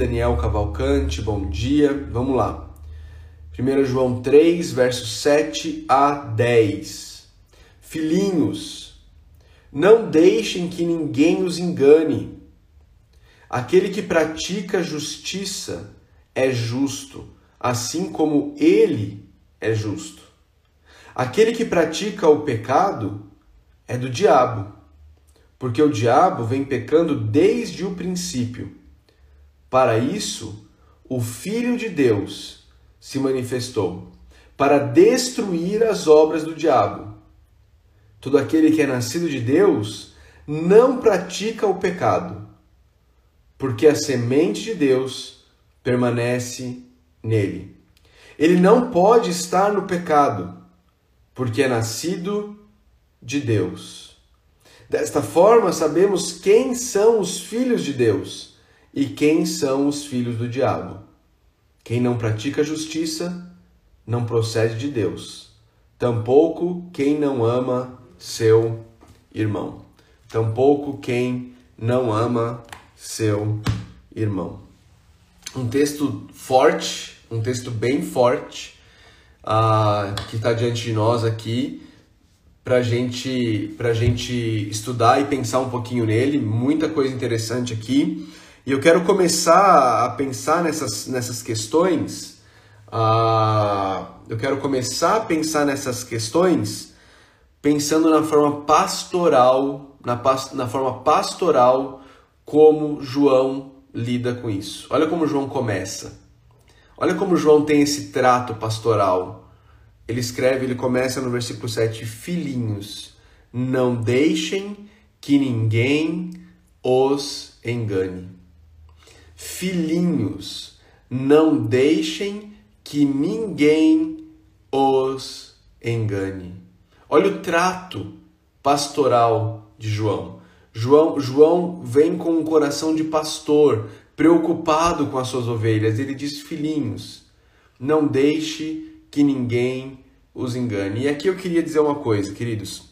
Daniel Cavalcante, bom dia. Vamos lá. 1 João 3, versos 7 a 10. Filhinhos, não deixem que ninguém os engane. Aquele que pratica justiça é justo, assim como ele é justo. Aquele que pratica o pecado é do diabo, porque o diabo vem pecando desde o princípio. Para isso, o Filho de Deus se manifestou para destruir as obras do diabo. Todo aquele que é nascido de Deus não pratica o pecado, porque a semente de Deus permanece nele. Ele não pode estar no pecado, porque é nascido de Deus. Desta forma, sabemos quem são os filhos de Deus e quem são os filhos do diabo. Quem não pratica justiça não procede de Deus, tampouco quem não ama seu irmão. Tampouco quem não ama seu irmão. Um texto forte, um texto bem forte, uh, que está diante de nós aqui, para gente, a gente estudar e pensar um pouquinho nele. Muita coisa interessante aqui. E eu quero começar a pensar nessas, nessas questões. Uh, eu quero começar a pensar nessas questões pensando na forma pastoral, na, na forma pastoral como João lida com isso. Olha como João começa. Olha como João tem esse trato pastoral. Ele escreve, ele começa no versículo 7, filhinhos, não deixem que ninguém os engane filhinhos, não deixem que ninguém os engane. Olha o trato pastoral de João. João, João vem com um coração de pastor, preocupado com as suas ovelhas. Ele diz: Filhinhos, não deixe que ninguém os engane. E aqui eu queria dizer uma coisa, queridos.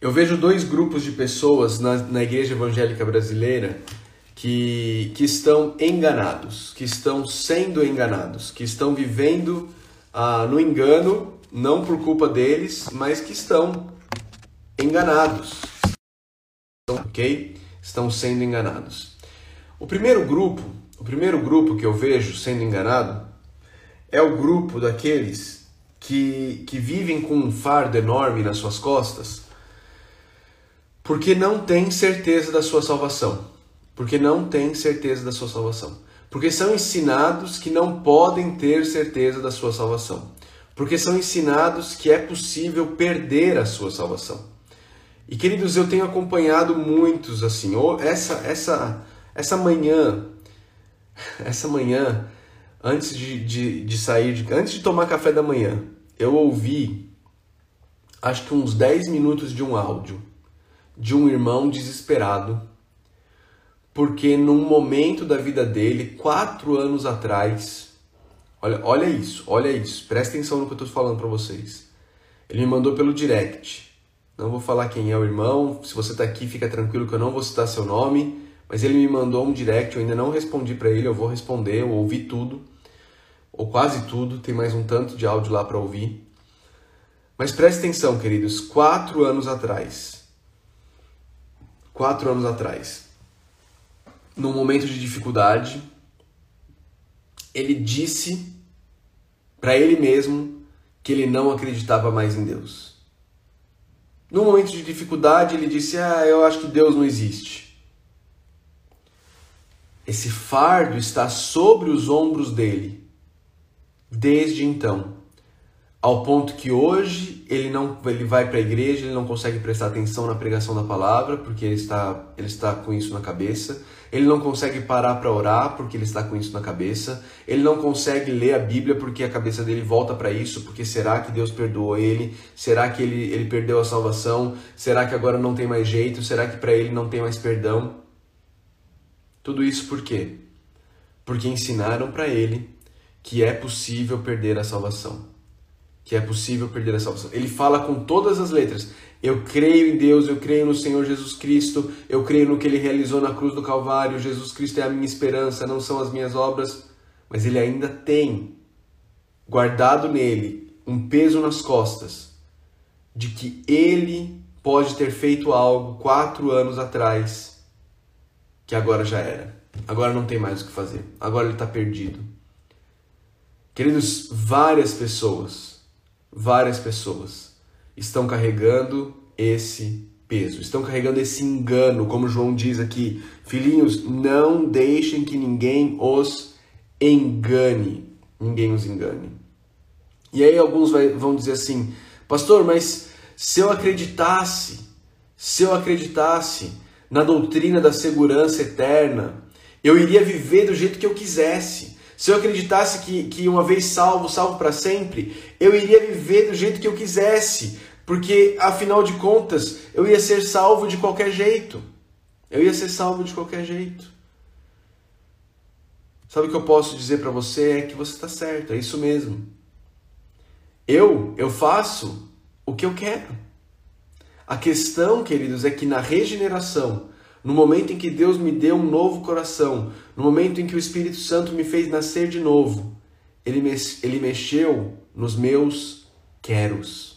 Eu vejo dois grupos de pessoas na, na igreja evangélica brasileira que, que estão enganados, que estão sendo enganados, que estão vivendo ah, no engano, não por culpa deles, mas que estão enganados. Ok? Estão sendo enganados. O primeiro grupo, o primeiro grupo que eu vejo sendo enganado é o grupo daqueles que, que vivem com um fardo enorme nas suas costas porque não têm certeza da sua salvação porque não têm certeza da sua salvação. Porque são ensinados que não podem ter certeza da sua salvação. Porque são ensinados que é possível perder a sua salvação. E queridos, eu tenho acompanhado muitos assim. Essa essa essa manhã, essa manhã, antes de, de, de sair, de, antes de tomar café da manhã, eu ouvi acho que uns 10 minutos de um áudio de um irmão desesperado porque num momento da vida dele, quatro anos atrás, olha, olha isso, olha isso, presta atenção no que eu estou falando para vocês. Ele me mandou pelo direct. Não vou falar quem é o irmão, se você está aqui, fica tranquilo que eu não vou citar seu nome, mas ele me mandou um direct, eu ainda não respondi para ele, eu vou responder, eu ouvi tudo, ou quase tudo, tem mais um tanto de áudio lá para ouvir. Mas presta atenção, queridos, quatro anos atrás, quatro anos atrás, num momento de dificuldade, ele disse para ele mesmo que ele não acreditava mais em Deus. No momento de dificuldade, ele disse: Ah, eu acho que Deus não existe. Esse fardo está sobre os ombros dele desde então ao ponto que hoje ele não ele vai para a igreja, ele não consegue prestar atenção na pregação da palavra porque ele está ele está com isso na cabeça. Ele não consegue parar para orar porque ele está com isso na cabeça. Ele não consegue ler a Bíblia porque a cabeça dele volta para isso, porque será que Deus perdoou ele? Será que ele ele perdeu a salvação? Será que agora não tem mais jeito? Será que para ele não tem mais perdão? Tudo isso por quê? Porque ensinaram para ele que é possível perder a salvação que é possível perder a salvação. Ele fala com todas as letras. Eu creio em Deus, eu creio no Senhor Jesus Cristo, eu creio no que ele realizou na cruz do Calvário. Jesus Cristo é a minha esperança, não são as minhas obras. Mas ele ainda tem guardado nele um peso nas costas de que ele pode ter feito algo quatro anos atrás que agora já era. Agora não tem mais o que fazer. Agora ele está perdido. Queridos, várias pessoas, várias pessoas estão carregando esse peso, estão carregando esse engano, como João diz aqui. Filhinhos, não deixem que ninguém os engane. Ninguém os engane. E aí alguns vai, vão dizer assim, pastor, mas se eu acreditasse, se eu acreditasse na doutrina da segurança eterna, eu iria viver do jeito que eu quisesse. Se eu acreditasse que, que uma vez salvo, salvo para sempre, eu iria viver do jeito que eu quisesse, porque afinal de contas eu ia ser salvo de qualquer jeito. Eu ia ser salvo de qualquer jeito. Sabe o que eu posso dizer para você é que você está certo, é isso mesmo. Eu, eu faço o que eu quero. A questão, queridos, é que na regeneração, no momento em que Deus me deu um novo coração, no momento em que o Espírito Santo me fez nascer de novo, ele, me, ele mexeu nos meus queros,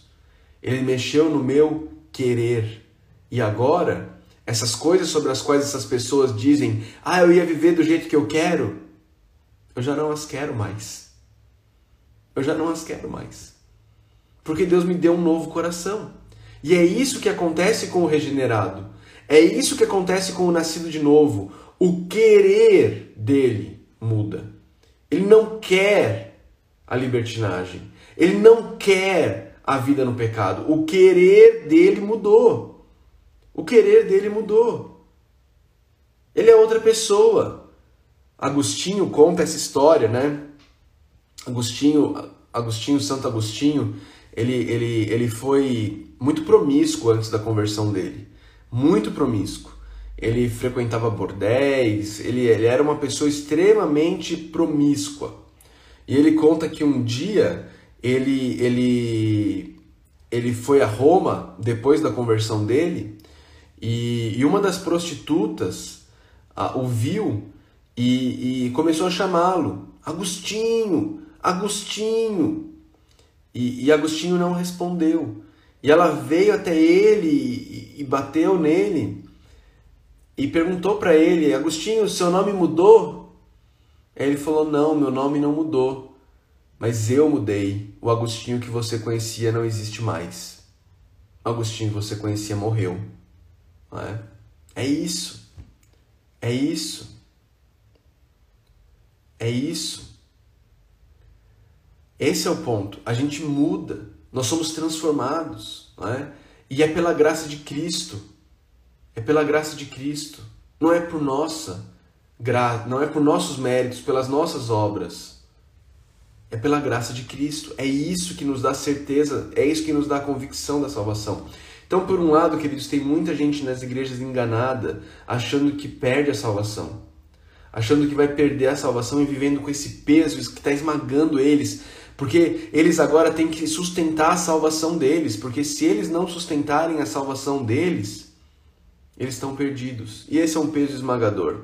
ele mexeu no meu querer. E agora, essas coisas sobre as quais essas pessoas dizem, ah, eu ia viver do jeito que eu quero, eu já não as quero mais. Eu já não as quero mais. Porque Deus me deu um novo coração. E é isso que acontece com o regenerado. É isso que acontece com o nascido de novo. O querer dele muda. Ele não quer a libertinagem. Ele não quer a vida no pecado. O querer dele mudou. O querer dele mudou. Ele é outra pessoa. Agostinho conta essa história, né? Agostinho, Agostinho, Santo Agostinho, ele, ele, ele foi muito promíscuo antes da conversão dele muito promíscuo. Ele frequentava bordéis, ele, ele era uma pessoa extremamente promíscua. E ele conta que um dia ele, ele, ele foi a Roma depois da conversão dele e, e uma das prostitutas a, o viu e, e começou a chamá-lo: Agostinho, Agostinho. E, e Agostinho não respondeu. E ela veio até ele e bateu nele e perguntou para ele: Agostinho, seu nome mudou? Ele falou: Não, meu nome não mudou, mas eu mudei. O Agostinho que você conhecia não existe mais. O Agostinho que você conhecia morreu. É? é isso. É isso. É isso. Esse é o ponto. A gente muda. Nós somos transformados, é? E é pela graça de Cristo. É pela graça de Cristo. Não é por nossa gra... não é por nossos méritos, pelas nossas obras. É pela graça de Cristo. É isso que nos dá certeza, é isso que nos dá convicção da salvação. Então, por um lado, queridos, tem muita gente nas igrejas enganada, achando que perde a salvação, achando que vai perder a salvação e vivendo com esse peso que está esmagando eles, porque eles agora têm que sustentar a salvação deles, porque se eles não sustentarem a salvação deles, eles estão perdidos. E esse é um peso esmagador.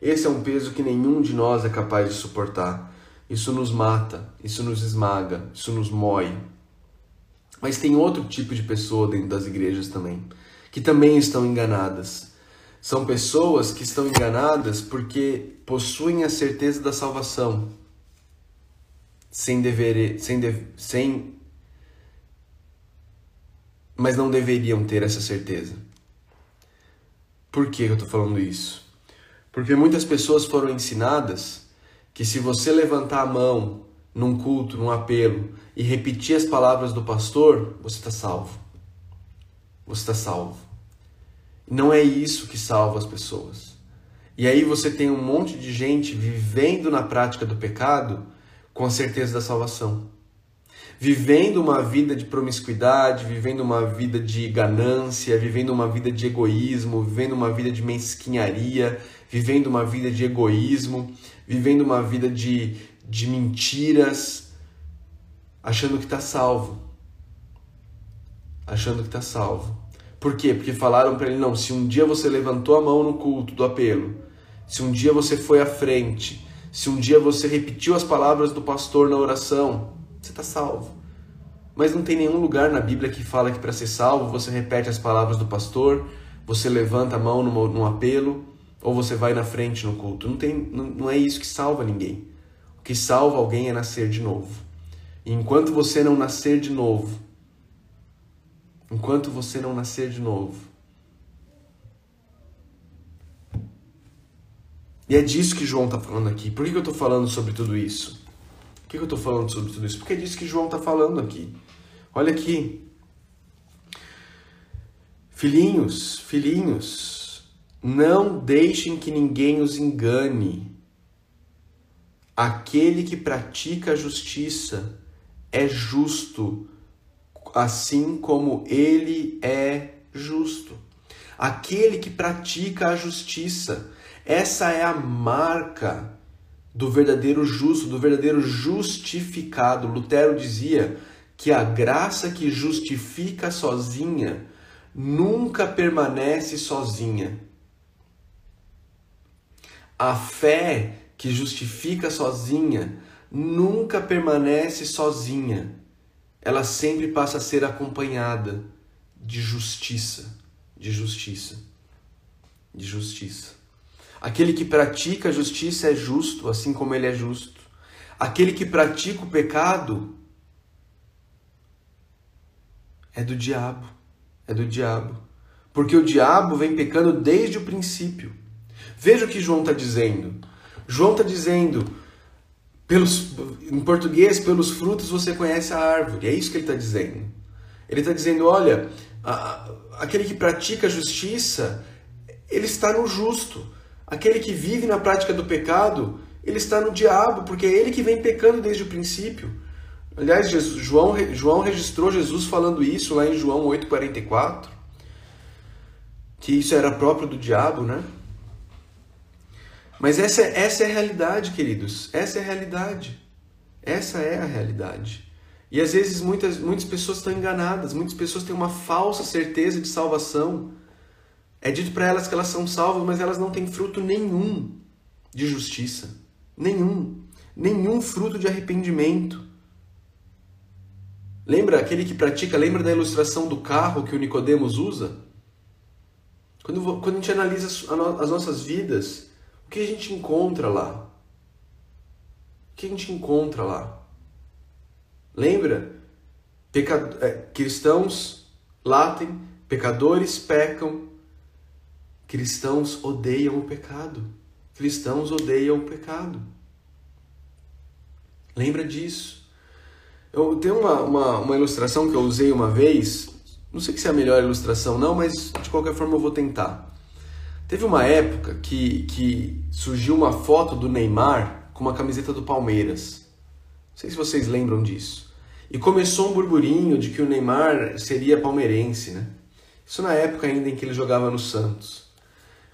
Esse é um peso que nenhum de nós é capaz de suportar. Isso nos mata, isso nos esmaga, isso nos mói. Mas tem outro tipo de pessoa dentro das igrejas também, que também estão enganadas. São pessoas que estão enganadas porque possuem a certeza da salvação, sem dever, sem, de, sem mas não deveriam ter essa certeza. Por que eu estou falando isso? Porque muitas pessoas foram ensinadas que se você levantar a mão num culto, num apelo e repetir as palavras do pastor, você está salvo. Você está salvo. Não é isso que salva as pessoas. E aí você tem um monte de gente vivendo na prática do pecado com a certeza da salvação. Vivendo uma vida de promiscuidade, vivendo uma vida de ganância, vivendo uma vida de egoísmo, vivendo uma vida de mesquinharia, vivendo uma vida de egoísmo, vivendo uma vida de, de mentiras, achando que está salvo. Achando que está salvo. Por quê? Porque falaram para ele: não, se um dia você levantou a mão no culto do apelo, se um dia você foi à frente, se um dia você repetiu as palavras do pastor na oração, você está salvo. Mas não tem nenhum lugar na Bíblia que fala que para ser salvo você repete as palavras do pastor, você levanta a mão num, apelo ou você vai na frente no culto. Não, tem, não, não é isso que salva ninguém. O que salva alguém é nascer de novo. E enquanto você não nascer de novo, enquanto você não nascer de novo, e é disso que João está falando aqui. Por que, que eu estou falando sobre tudo isso? Por que, que eu estou falando sobre tudo isso? Porque é disso que João está falando aqui. Olha aqui. Filhinhos, filhinhos, não deixem que ninguém os engane. Aquele que pratica a justiça é justo, assim como ele é justo. Aquele que pratica a justiça, essa é a marca do verdadeiro justo, do verdadeiro justificado. Lutero dizia que a graça que justifica sozinha nunca permanece sozinha. A fé que justifica sozinha nunca permanece sozinha. Ela sempre passa a ser acompanhada de justiça, de justiça, de justiça. Aquele que pratica a justiça é justo, assim como ele é justo. Aquele que pratica o pecado é do diabo é do diabo. Porque o diabo vem pecando desde o princípio. Veja o que João está dizendo. João está dizendo, pelos, em português, pelos frutos você conhece a árvore. É isso que ele está dizendo. Ele está dizendo: olha, a, aquele que pratica a justiça, ele está no justo. Aquele que vive na prática do pecado, ele está no diabo, porque é ele que vem pecando desde o princípio. Aliás, Jesus, João, João registrou Jesus falando isso lá em João 8,44, que isso era próprio do diabo, né? Mas essa, essa é a realidade, queridos. Essa é a realidade. Essa é a realidade. E às vezes muitas, muitas pessoas estão enganadas, muitas pessoas têm uma falsa certeza de salvação. É dito para elas que elas são salvas, mas elas não têm fruto nenhum de justiça. Nenhum. Nenhum fruto de arrependimento. Lembra aquele que pratica, lembra da ilustração do carro que o Nicodemos usa? Quando, quando a gente analisa as nossas vidas, que a gente encontra lá? O que a gente encontra lá? Lembra? É, cristãos latem, pecadores pecam, cristãos odeiam o pecado. Cristãos odeiam o pecado. Lembra disso? Eu tenho uma, uma, uma, ilustração que eu usei uma vez, não sei se é a melhor ilustração não, mas de qualquer forma eu vou tentar. Teve uma época que, que surgiu uma foto do Neymar com uma camiseta do Palmeiras. Não sei se vocês lembram disso. E começou um burburinho de que o Neymar seria palmeirense, né? Isso na época ainda em que ele jogava no Santos.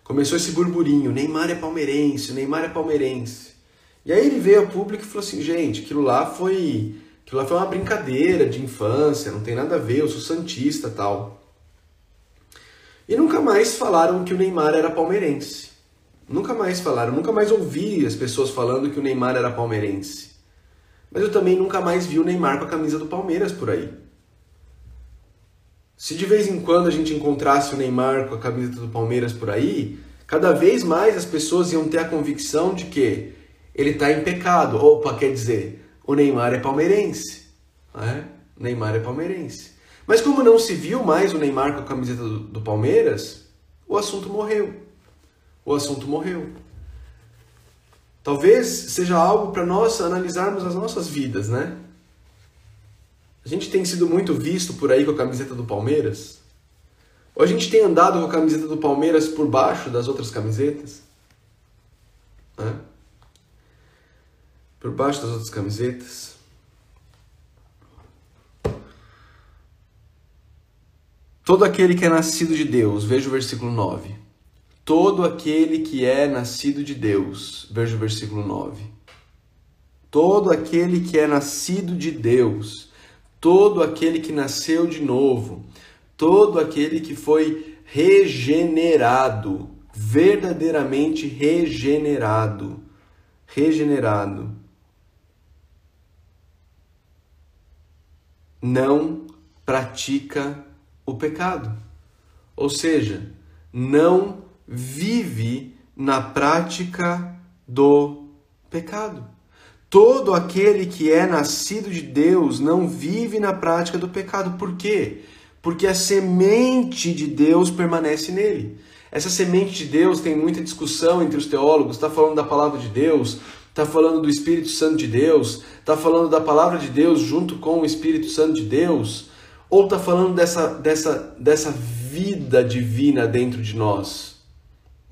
Começou esse burburinho, Neymar é palmeirense, Neymar é palmeirense. E aí ele veio ao público e falou assim, gente, aquilo lá foi Aquilo lá foi uma brincadeira de infância, não tem nada a ver, eu sou santista tal. E nunca mais falaram que o Neymar era palmeirense. Nunca mais falaram, nunca mais ouvi as pessoas falando que o Neymar era palmeirense. Mas eu também nunca mais vi o Neymar com a camisa do Palmeiras por aí. Se de vez em quando a gente encontrasse o Neymar com a camisa do Palmeiras por aí, cada vez mais as pessoas iam ter a convicção de que ele está em pecado. Opa, quer dizer, o Neymar é palmeirense. Né? O Neymar é palmeirense. Mas como não se viu mais o Neymar com a camiseta do, do Palmeiras, o assunto morreu. O assunto morreu. Talvez seja algo para nós analisarmos as nossas vidas, né? A gente tem sido muito visto por aí com a camiseta do Palmeiras? Ou a gente tem andado com a camiseta do Palmeiras por baixo das outras camisetas? Né? por baixo das outras camisetas. Todo aquele que é nascido de Deus, veja o versículo 9. Todo aquele que é nascido de Deus, veja o versículo 9. todo aquele que é nascido de Deus, todo aquele que nasceu de novo, todo aquele que foi regenerado, verdadeiramente regenerado, regenerado, não pratica o pecado. Ou seja, não vive na prática do pecado. Todo aquele que é nascido de Deus não vive na prática do pecado. Por quê? Porque a semente de Deus permanece nele. Essa semente de Deus tem muita discussão entre os teólogos. Está falando da palavra de Deus, está falando do Espírito Santo de Deus, está falando da palavra de Deus junto com o Espírito Santo de Deus, ou está falando dessa, dessa, dessa vida divina dentro de nós,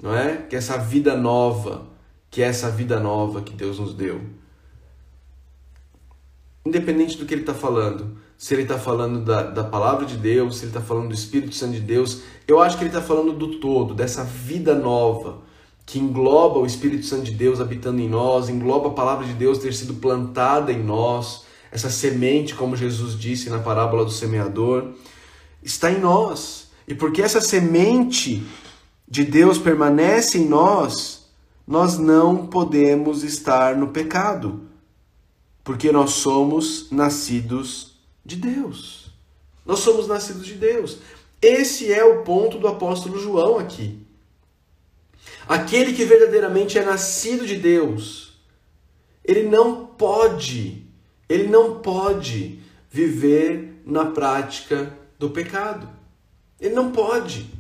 não é? Que é essa vida nova, que é essa vida nova que Deus nos deu. Independente do que ele está falando, se ele está falando da, da palavra de Deus, se ele está falando do Espírito Santo de Deus, eu acho que ele está falando do todo, dessa vida nova que engloba o Espírito Santo de Deus habitando em nós, engloba a palavra de Deus ter sido plantada em nós, essa semente, como Jesus disse na parábola do semeador, está em nós. E porque essa semente de Deus permanece em nós, nós não podemos estar no pecado, porque nós somos nascidos de Deus. Nós somos nascidos de Deus. Esse é o ponto do apóstolo João aqui. Aquele que verdadeiramente é nascido de Deus, ele não pode, ele não pode viver na prática do pecado. Ele não pode.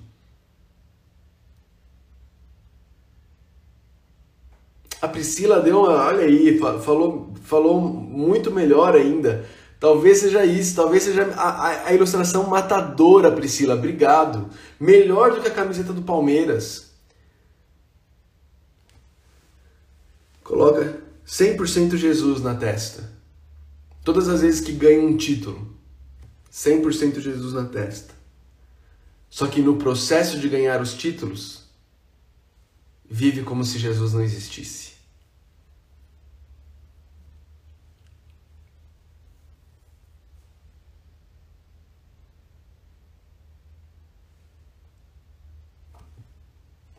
A Priscila deu uma, olha aí, falou, falou muito melhor ainda. Talvez seja isso, talvez seja a, a, a, ilustração matadora, Priscila. Obrigado. Melhor do que a camiseta do Palmeiras. Coloca 100% Jesus na testa. Todas as vezes que ganha um título, 100% Jesus na testa. Só que no processo de ganhar os títulos, vive como se Jesus não existisse.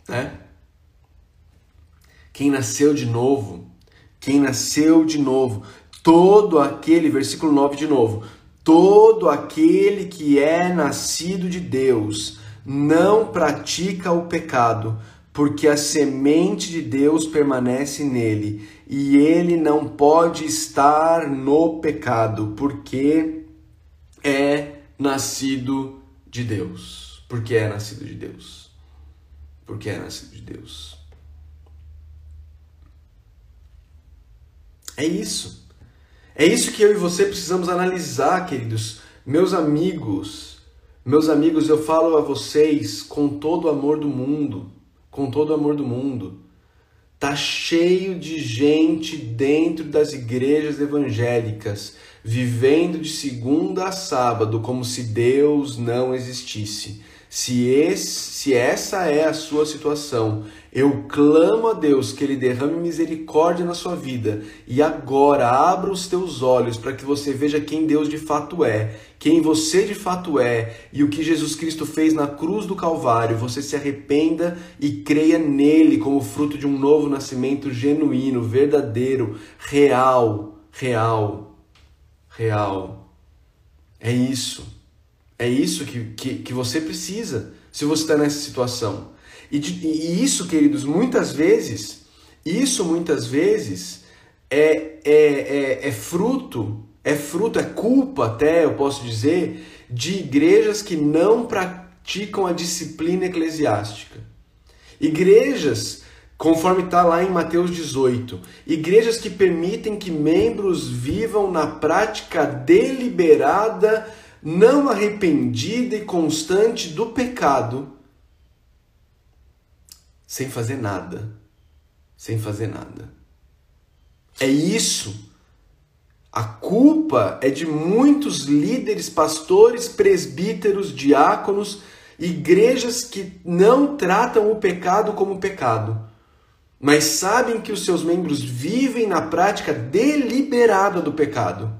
né? Quem nasceu de novo, quem nasceu de novo, todo aquele, versículo 9 de novo, todo aquele que é nascido de Deus não pratica o pecado, porque a semente de Deus permanece nele e ele não pode estar no pecado, porque é nascido de Deus. Porque é nascido de Deus porque é nascido de Deus. É isso. É isso que eu e você precisamos analisar, queridos. Meus amigos, meus amigos, eu falo a vocês com todo o amor do mundo, com todo o amor do mundo. Tá cheio de gente dentro das igrejas evangélicas, vivendo de segunda a sábado como se Deus não existisse se, esse, se essa é a sua situação, eu clamo a Deus que Ele derrame misericórdia na sua vida e agora abra os teus olhos para que você veja quem Deus de fato é, quem você de fato é e o que Jesus Cristo fez na cruz do Calvário. Você se arrependa e creia nele como fruto de um novo nascimento genuíno, verdadeiro, real, real, real. É isso. É isso que, que, que você precisa se você está nessa situação. E, e, isso, queridos, muitas vezes, isso muitas vezes é, é, é, é fruto, é fruto, é culpa até, eu posso dizer, de igrejas que não praticam a disciplina eclesiástica. Igrejas, conforme está lá em Mateus 18, igrejas que permitem que membros vivam na prática deliberada não arrependida e constante do pecado, sem fazer nada. Sem fazer nada. É isso. A culpa é de muitos líderes, pastores, presbíteros, diáconos, igrejas que não tratam o pecado como pecado. mas sabem que os seus membros vivem na prática deliberada do pecado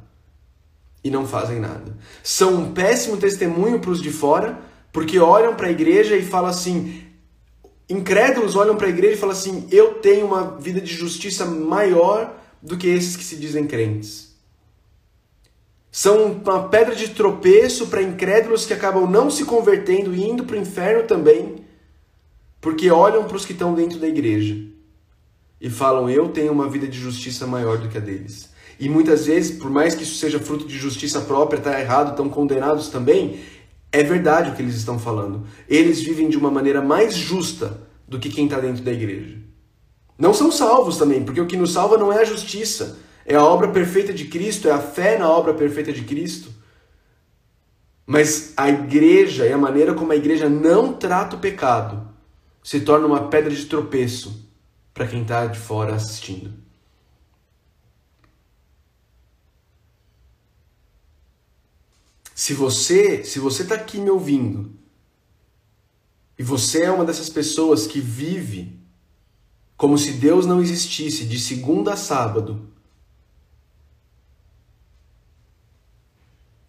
e não fazem nada. São um péssimo testemunho para os de fora, porque olham para a igreja e falam assim: incrédulos olham para a igreja e falam assim: eu tenho uma vida de justiça maior do que esses que se dizem crentes. São uma pedra de tropeço para incrédulos que acabam não se convertendo e indo para o inferno também, porque olham para os que estão dentro da igreja e falam: Eu tenho uma vida de justiça maior do que a deles. E muitas vezes, por mais que isso seja fruto de justiça própria, está errado, estão condenados também, é verdade o que eles estão falando. Eles vivem de uma maneira mais justa do que quem está dentro da igreja. Não são salvos também, porque o que nos salva não é a justiça, é a obra perfeita de Cristo, é a fé na obra perfeita de Cristo. Mas a igreja e a maneira como a igreja não trata o pecado se torna uma pedra de tropeço para quem está de fora assistindo. Se você, se você está aqui me ouvindo e você é uma dessas pessoas que vive como se Deus não existisse de segunda a sábado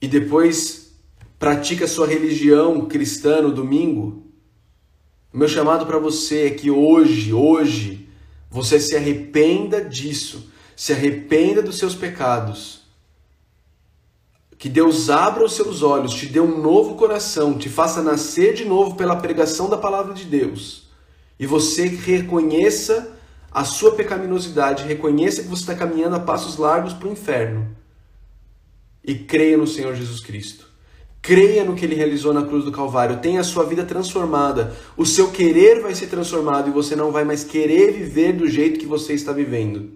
e depois pratica sua religião cristã no domingo, meu chamado para você é que hoje, hoje, você se arrependa disso, se arrependa dos seus pecados. Que Deus abra os seus olhos, te dê um novo coração, te faça nascer de novo pela pregação da palavra de Deus. E você reconheça a sua pecaminosidade, reconheça que você está caminhando a passos largos para o inferno. E creia no Senhor Jesus Cristo. Creia no que ele realizou na cruz do Calvário, tenha a sua vida transformada. O seu querer vai ser transformado e você não vai mais querer viver do jeito que você está vivendo.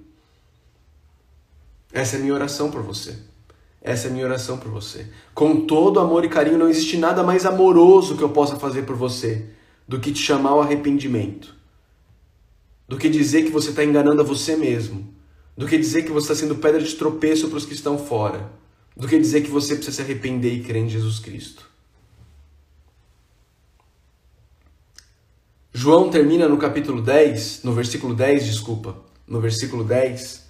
Essa é a minha oração por você. Essa é a minha oração por você. Com todo amor e carinho, não existe nada mais amoroso que eu possa fazer por você do que te chamar ao arrependimento. Do que dizer que você está enganando a você mesmo. Do que dizer que você está sendo pedra de tropeço para os que estão fora do que dizer que você precisa se arrepender e crer em Jesus Cristo. João termina no capítulo 10, no versículo 10, desculpa, no versículo 10,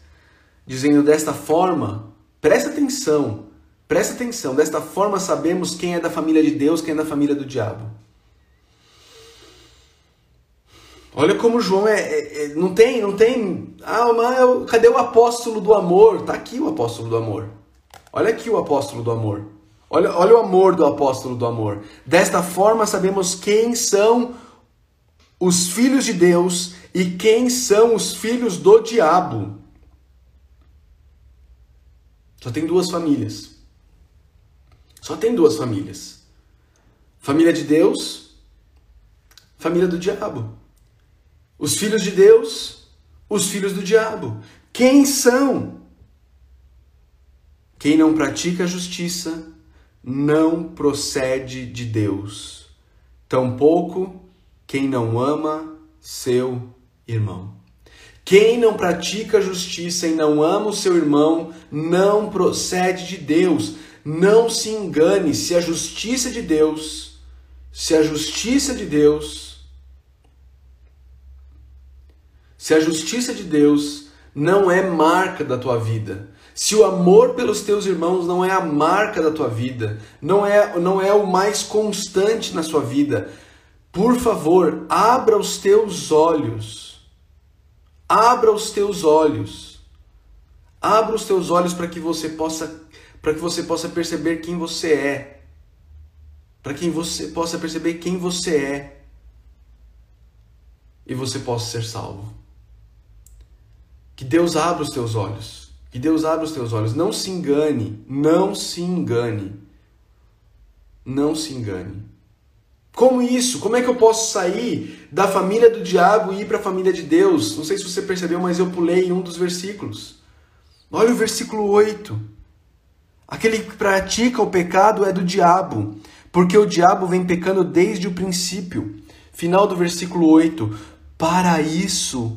dizendo desta forma, presta atenção, presta atenção, desta forma sabemos quem é da família de Deus, quem é da família do diabo. Olha como João é, é, é não tem, não tem, ah, mas cadê o apóstolo do amor? Tá aqui o apóstolo do amor. Olha aqui o apóstolo do amor. Olha, olha o amor do apóstolo do amor. Desta forma sabemos quem são os filhos de Deus e quem são os filhos do diabo. Só tem duas famílias. Só tem duas famílias. Família de Deus, família do diabo. Os filhos de Deus, os filhos do diabo. Quem são? Quem não pratica a justiça não procede de Deus, tampouco quem não ama seu irmão. Quem não pratica justiça e não ama o seu irmão não procede de Deus. Não se engane, se a justiça de Deus, se a justiça de Deus, se a justiça de Deus não é marca da tua vida, se o amor pelos teus irmãos não é a marca da tua vida, não é, não é o mais constante na sua vida, por favor, abra os teus olhos. Abra os teus olhos. Abra os teus olhos para que você possa para que você possa perceber quem você é. Para que você possa perceber quem você é. E você possa ser salvo. Que Deus abra os teus olhos. Que Deus abra os teus olhos. Não se engane. Não se engane. Não se engane. Como isso? Como é que eu posso sair da família do diabo e ir para a família de Deus? Não sei se você percebeu, mas eu pulei um dos versículos. Olha o versículo 8. Aquele que pratica o pecado é do diabo, porque o diabo vem pecando desde o princípio. Final do versículo 8. Para isso,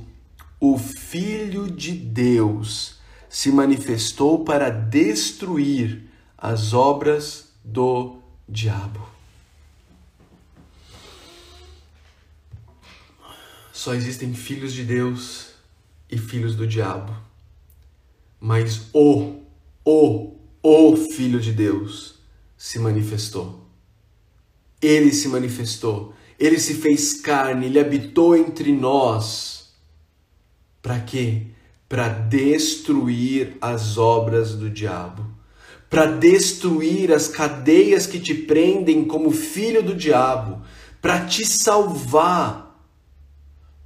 o Filho de Deus se manifestou para destruir as obras do diabo. Só existem filhos de Deus e filhos do diabo. Mas o, o, o Filho de Deus se manifestou. Ele se manifestou. Ele se fez carne, ele habitou entre nós. Para quê? Para destruir as obras do diabo. Para destruir as cadeias que te prendem como filho do diabo. Para te salvar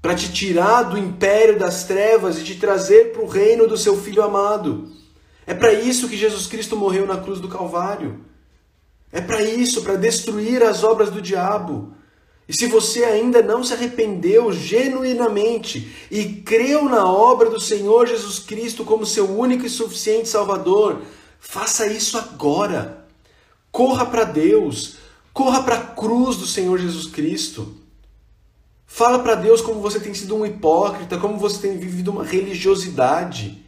para te tirar do império das trevas e te trazer para o reino do seu filho amado. É para isso que Jesus Cristo morreu na cruz do Calvário. É para isso, para destruir as obras do diabo. E se você ainda não se arrependeu genuinamente e creu na obra do Senhor Jesus Cristo como seu único e suficiente Salvador, faça isso agora. Corra para Deus, corra para a cruz do Senhor Jesus Cristo. Fala para Deus como você tem sido um hipócrita, como você tem vivido uma religiosidade,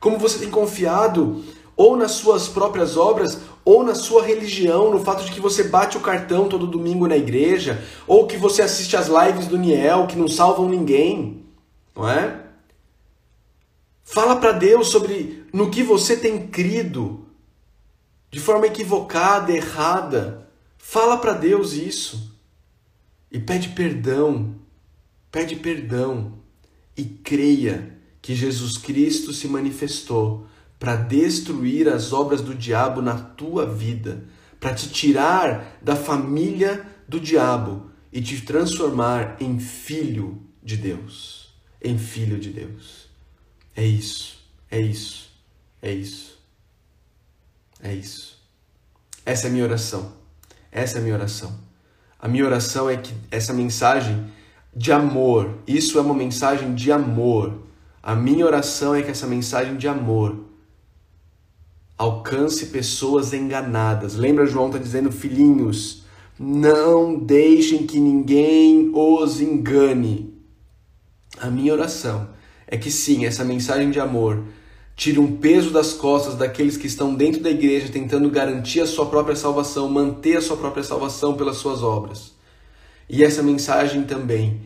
como você tem confiado ou nas suas próprias obras ou na sua religião, no fato de que você bate o cartão todo domingo na igreja, ou que você assiste às lives do Niel que não salvam ninguém, não é? Fala para Deus sobre no que você tem crido de forma equivocada, errada. Fala para Deus isso e pede perdão, pede perdão e creia que Jesus Cristo se manifestou para destruir as obras do diabo na tua vida, para te tirar da família do diabo e te transformar em filho de Deus, em filho de Deus. É isso, é isso, é isso. É isso. Essa é a minha oração. Essa é a minha oração. A minha oração é que essa mensagem de amor, isso é uma mensagem de amor. A minha oração é que essa mensagem de amor alcance pessoas enganadas. Lembra, João está dizendo, filhinhos, não deixem que ninguém os engane. A minha oração é que sim, essa mensagem de amor tire um peso das costas daqueles que estão dentro da igreja tentando garantir a sua própria salvação, manter a sua própria salvação pelas suas obras. E essa mensagem também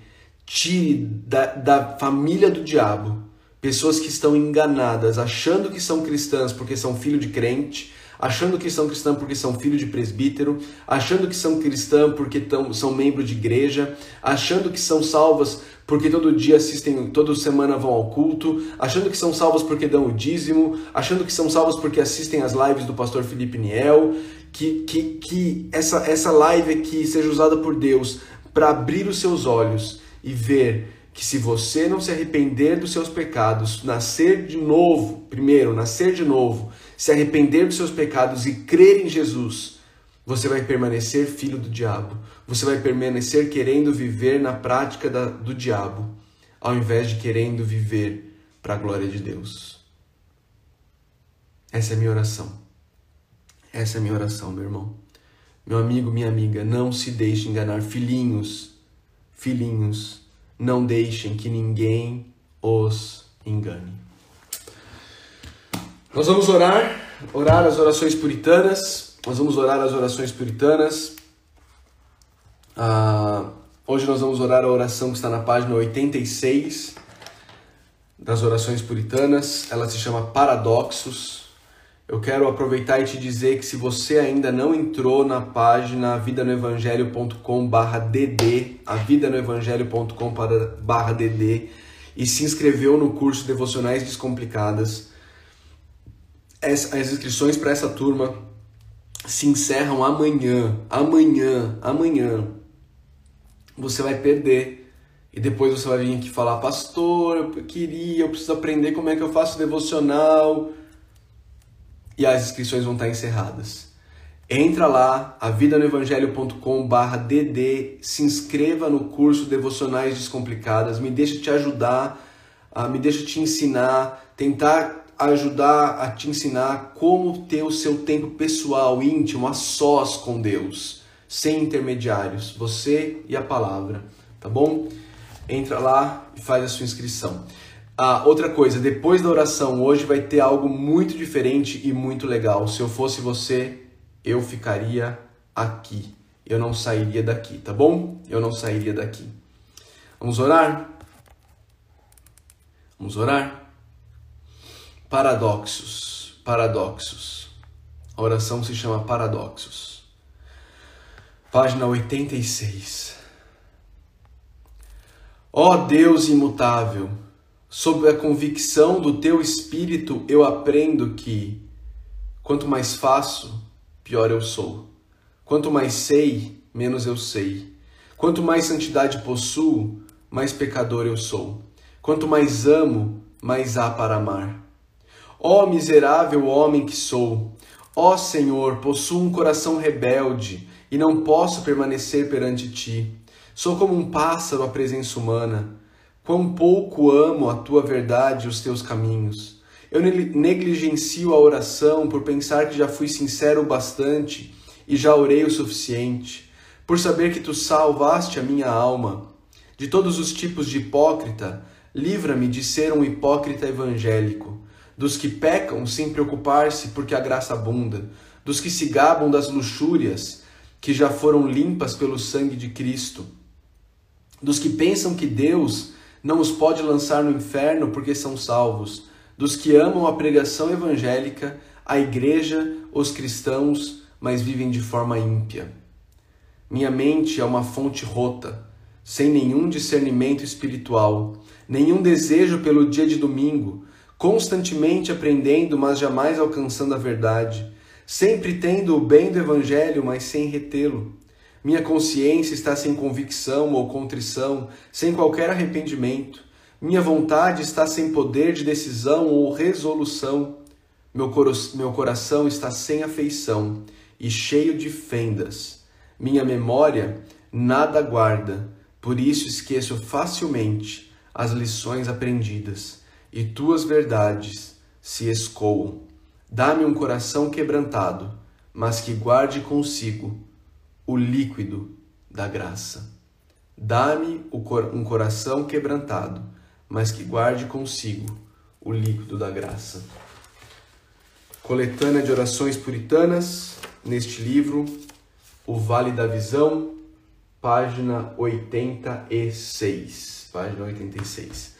tire da, da família do diabo pessoas que estão enganadas, achando que são cristãs porque são filho de crente, achando que são cristãs porque são filho de presbítero, achando que são cristãs porque tão, são membro de igreja, achando que são salvas porque todo dia assistem, toda semana vão ao culto, achando que são salvas porque dão o dízimo, achando que são salvas porque assistem as lives do pastor Felipe Niel, que, que, que essa, essa live aqui seja usada por Deus para abrir os seus olhos e ver que se você não se arrepender dos seus pecados, nascer de novo, primeiro, nascer de novo, se arrepender dos seus pecados e crer em Jesus, você vai permanecer filho do diabo. Você vai permanecer querendo viver na prática da, do diabo, ao invés de querendo viver para a glória de Deus. Essa é a minha oração. Essa é a minha oração, meu irmão. Meu amigo, minha amiga, não se deixe enganar. Filhinhos, filhinhos, não deixem que ninguém os engane. Nós vamos orar, orar as orações puritanas. Nós vamos orar as orações puritanas. Ah, hoje nós vamos orar a oração que está na página 86 das orações puritanas. Ela se chama Paradoxos. Eu quero aproveitar e te dizer que se você ainda não entrou na página vidanoevangelho.com/dd, a vidanoevangelho.com/dd e se inscreveu no curso Devocionais Descomplicadas, as inscrições para essa turma se encerram amanhã, amanhã, amanhã. Você vai perder. E depois você vai vir aqui falar, pastor, eu queria, eu preciso aprender como é que eu faço devocional. E as inscrições vão estar encerradas. Entra lá, avidanoevangelho.com barra dd, se inscreva no curso Devocionais Descomplicadas, me deixa te ajudar, ah, me deixa te ensinar, tentar ajudar a te ensinar como ter o seu tempo pessoal, íntimo, a sós com Deus, sem intermediários, você e a palavra, tá bom? Entra lá e faz a sua inscrição. Ah, outra coisa, depois da oração hoje vai ter algo muito diferente e muito legal. Se eu fosse você, eu ficaria aqui. Eu não sairia daqui, tá bom? Eu não sairia daqui. Vamos orar? Vamos orar? Paradoxos, paradoxos. A oração se chama Paradoxos. Página 86. Ó Deus imutável, sob a convicção do teu espírito eu aprendo que quanto mais faço, pior eu sou. Quanto mais sei, menos eu sei. Quanto mais santidade possuo, mais pecador eu sou. Quanto mais amo, mais há para amar. Ó miserável homem que sou, ó Senhor, possuo um coração rebelde e não posso permanecer perante ti. Sou como um pássaro à presença humana. Quão pouco amo a tua verdade e os teus caminhos. Eu negligencio a oração por pensar que já fui sincero o bastante e já orei o suficiente, por saber que tu salvaste a minha alma. De todos os tipos de hipócrita, livra-me de ser um hipócrita evangélico, dos que pecam sem preocupar-se porque a graça abunda, dos que se gabam das luxúrias que já foram limpas pelo sangue de Cristo, dos que pensam que Deus não os pode lançar no inferno porque são salvos, dos que amam a pregação evangélica, a igreja, os cristãos, mas vivem de forma ímpia. Minha mente é uma fonte rota, sem nenhum discernimento espiritual, nenhum desejo pelo dia de domingo, constantemente aprendendo, mas jamais alcançando a verdade, sempre tendo o bem do evangelho, mas sem retê-lo. Minha consciência está sem convicção ou contrição, sem qualquer arrependimento. Minha vontade está sem poder de decisão ou resolução. Meu, meu coração está sem afeição e cheio de fendas. Minha memória nada guarda, por isso esqueço facilmente as lições aprendidas, e tuas verdades se escoam. Dá-me um coração quebrantado, mas que guarde consigo o líquido da graça. Dá-me um coração quebrantado, mas que guarde consigo o líquido da graça. Coletânea de orações puritanas, neste livro, O Vale da Visão, página 86. Página 86.